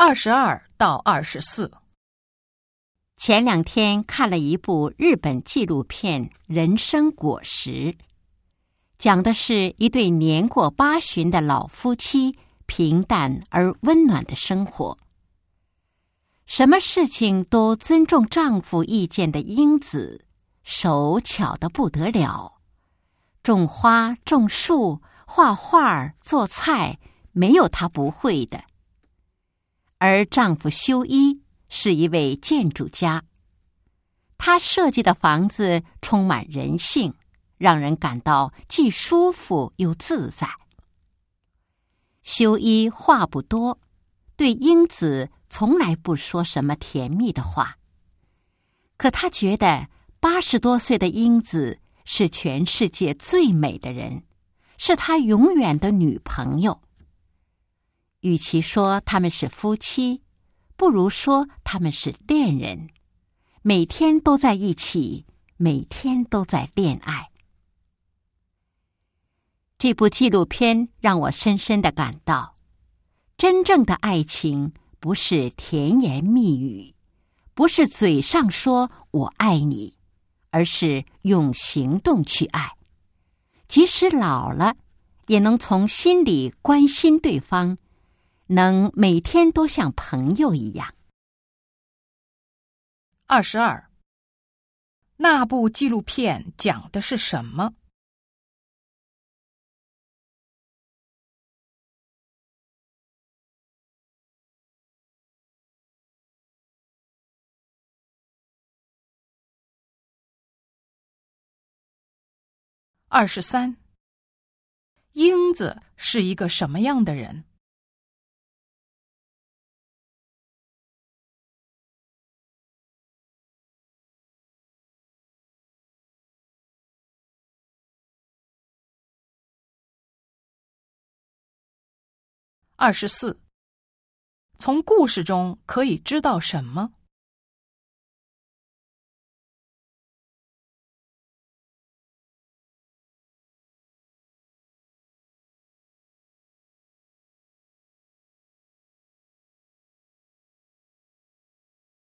二十二到二十四。前两天看了一部日本纪录片《人生果实》，讲的是一对年过八旬的老夫妻平淡而温暖的生活。什么事情都尊重丈夫意见的英子，手巧的不得了，种花、种树、画画、做菜，没有她不会的。而丈夫修一。是一位建筑家，他设计的房子充满人性，让人感到既舒服又自在。修一话不多，对英子从来不说什么甜蜜的话，可他觉得八十多岁的英子是全世界最美的人，是他永远的女朋友。与其说他们是夫妻。不如说他们是恋人，每天都在一起，每天都在恋爱。这部纪录片让我深深的感到，真正的爱情不是甜言蜜语，不是嘴上说我爱你，而是用行动去爱。即使老了，也能从心里关心对方。能每天都像朋友一样。二十二，那部纪录片讲的是什么？二十三，英子是一个什么样的人？二十四，从故事中可以知道什么？